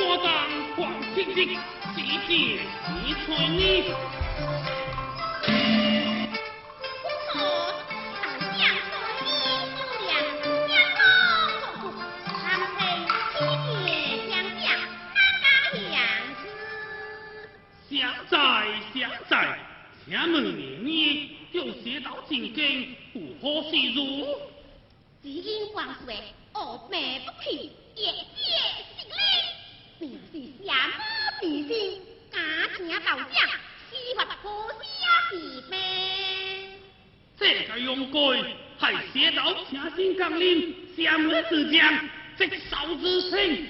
花当黄青青，只见一翠你。相在相在，请问年年有写到进京，不可是如？只因王岁。我命不起，也，你是什么迷信？假情道法。这个勇鬼，还写到请心降临，相日之将，即少之心。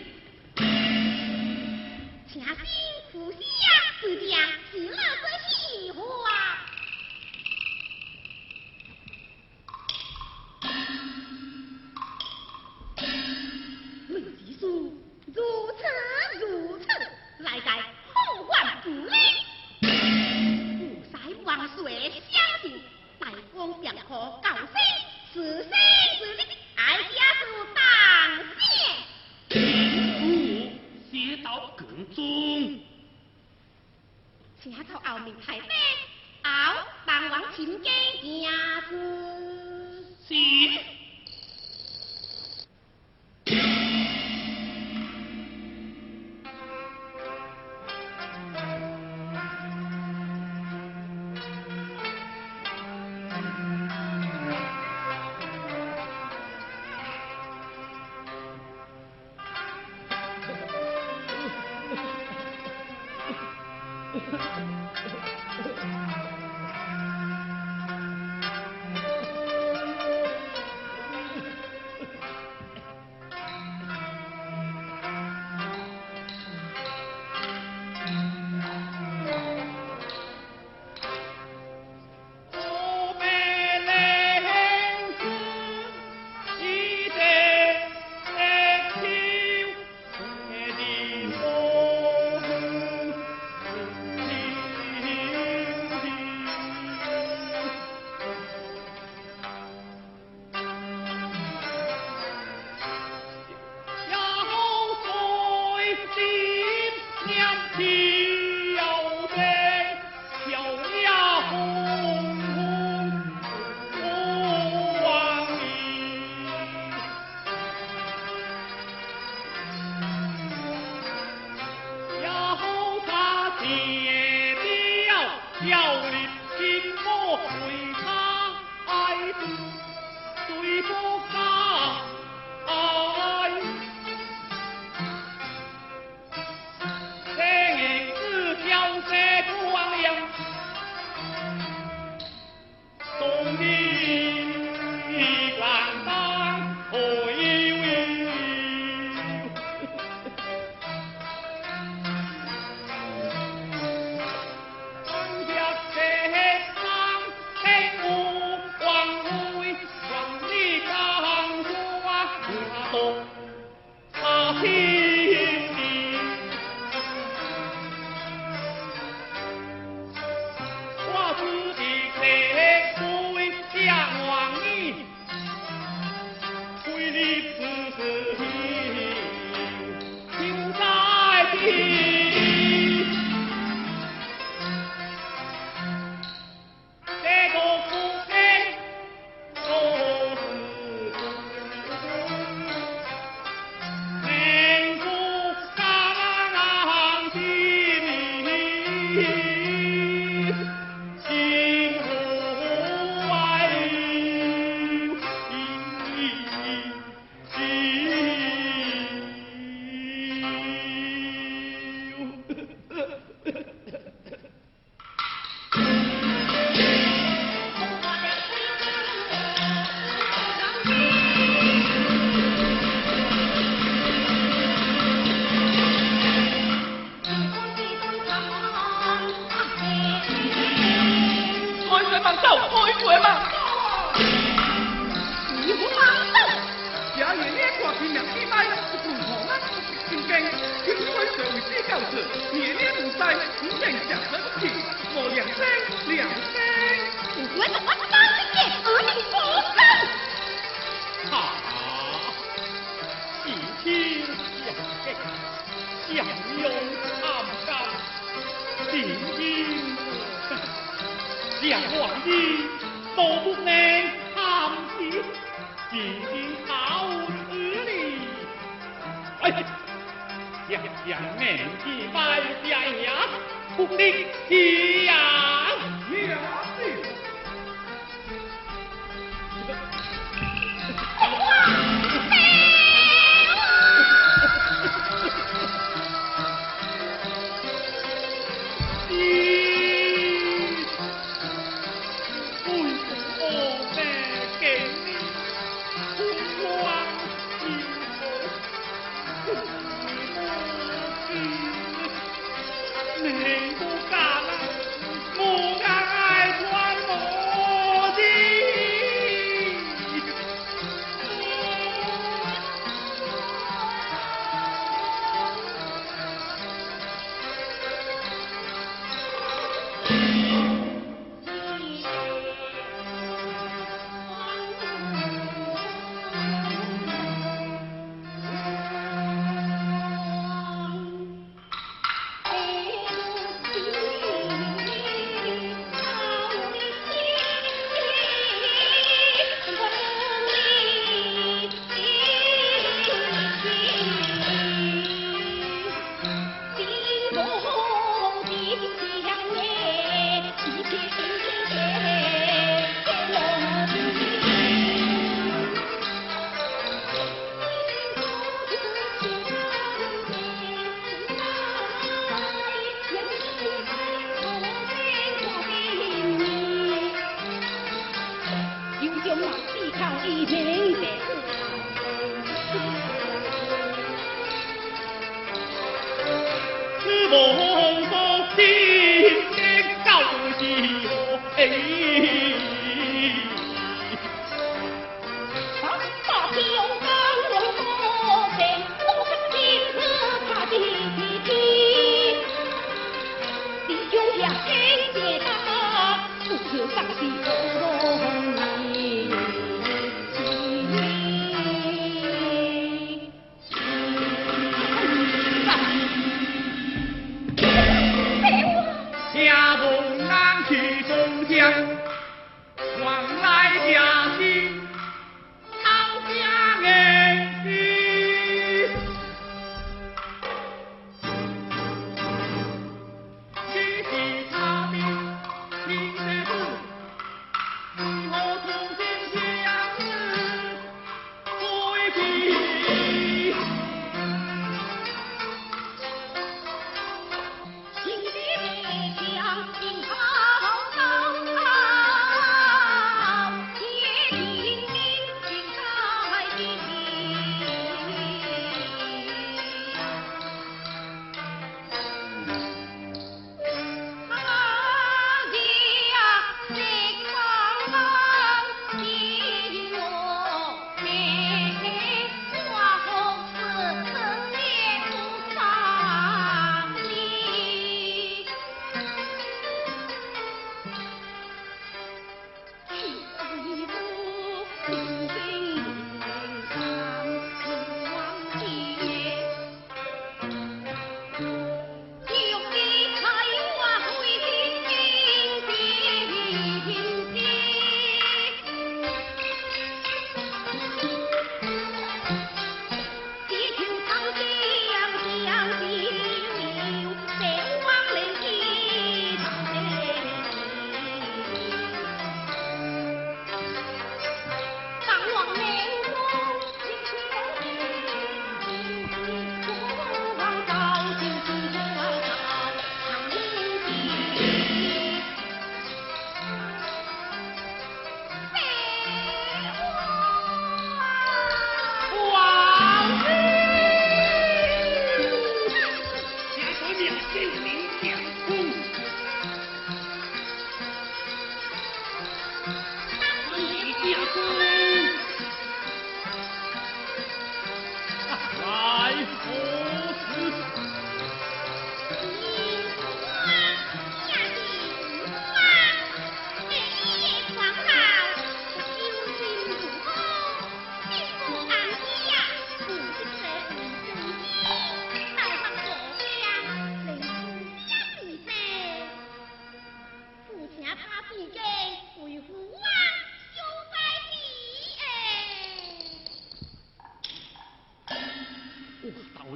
鬼忙走！你不忙走！家爷爷挂起两匹马，是公婆吗？今天天社会司教士，爷爷不在，五人下生气，莫两声两声。为什么当爷儿女不走？啊！喜亲相，拥参加，情应两王爷我不能看见，已经好事哩。哎，想想年纪拜下呀，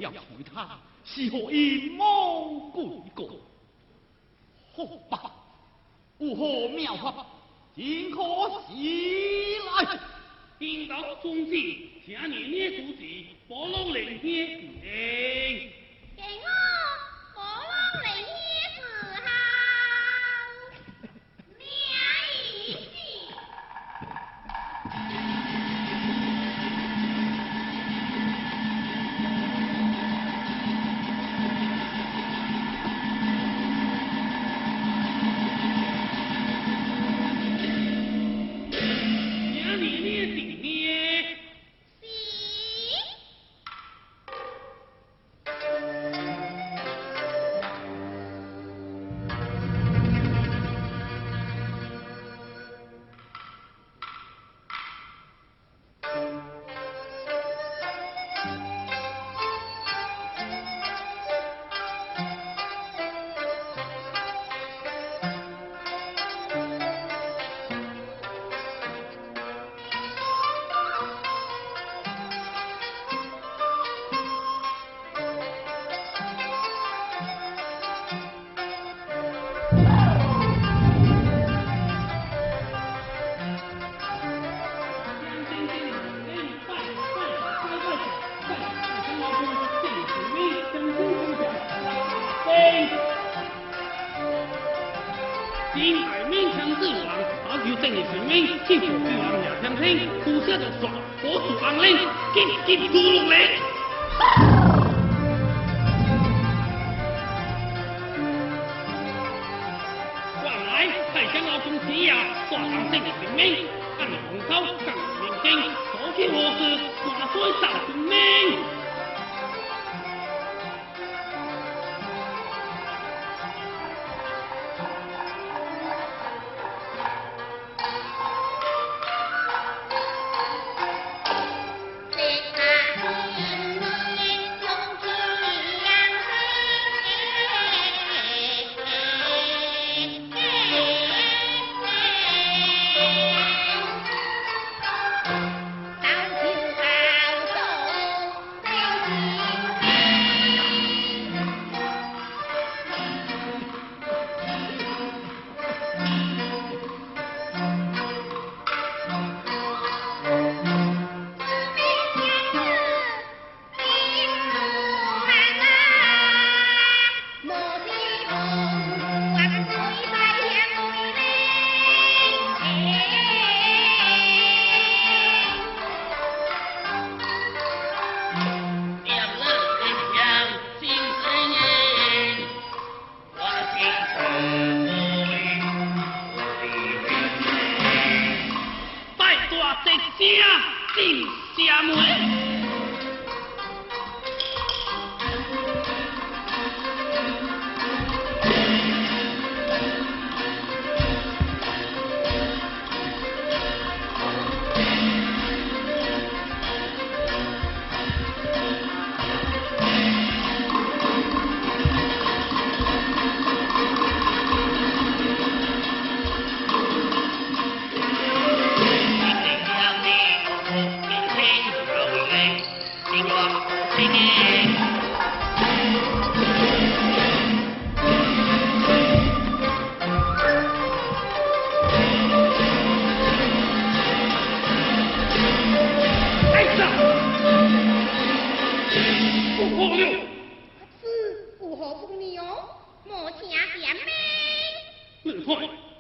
要，是何以谋诡计？好吧？有何妙法？只可使来天道中旨，请你捏主持，拨弄灵仙。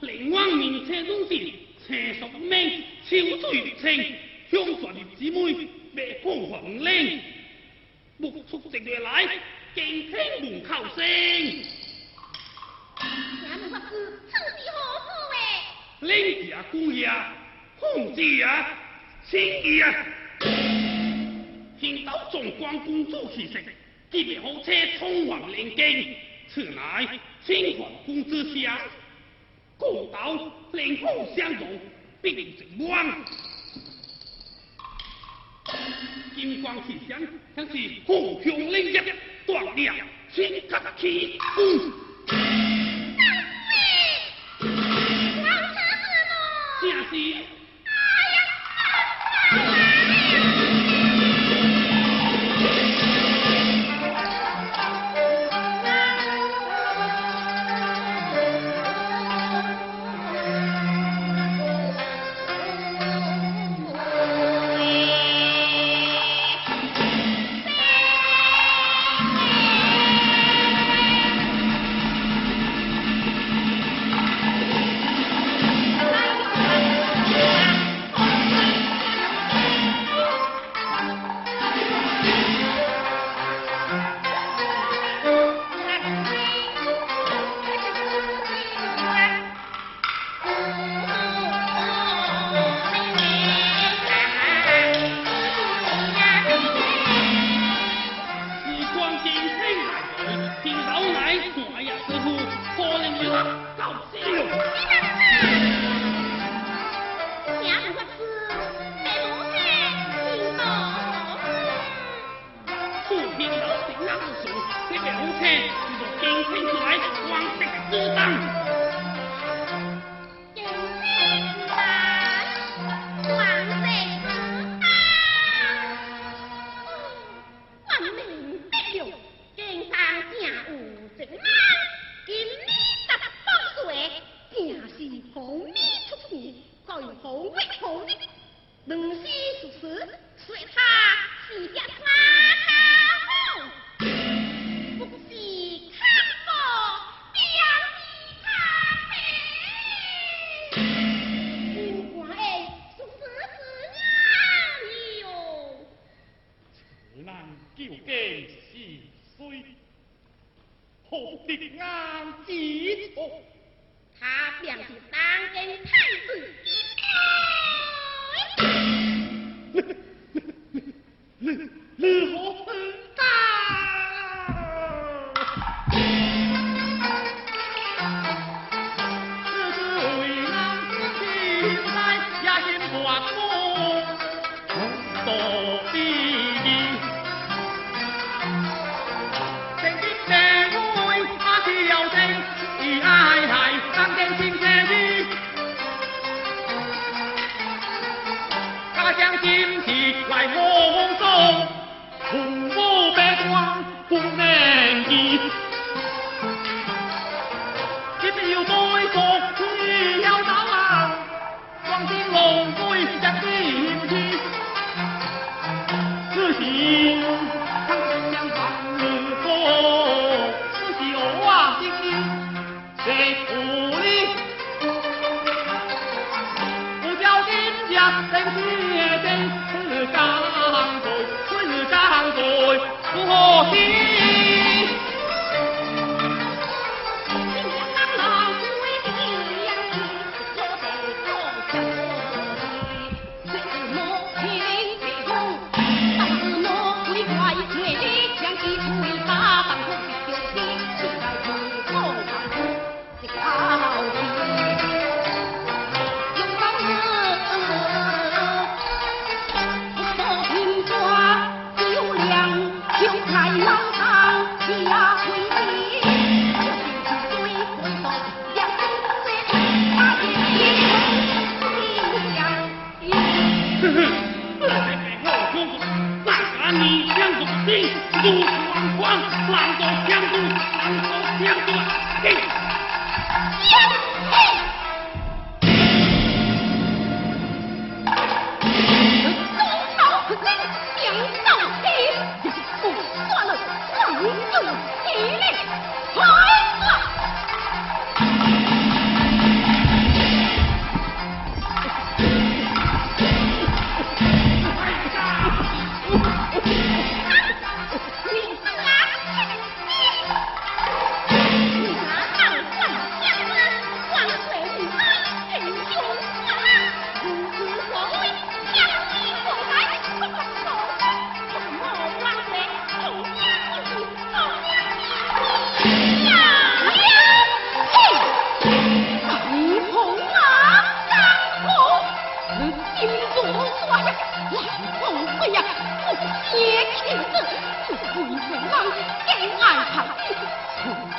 灵王面车中时，车熟命，秋水清，香传入姊妹，未放黄令，目出直月来，敬听门口声。请问法师，此是何故诶？姑啊，青衣啊，听到纵光公主气息，即便好车冲往连京，此乃清皇公之下，故道灵凤相容，必定成王。金光气象，像是虎雄领日，断裂千吉起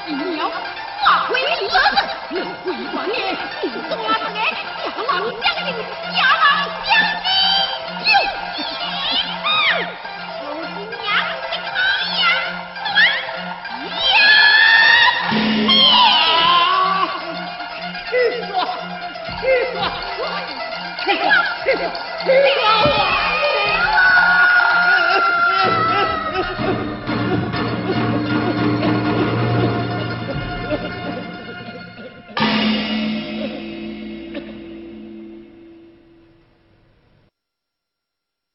你娘化为了儿子我会管你抓他个下王将军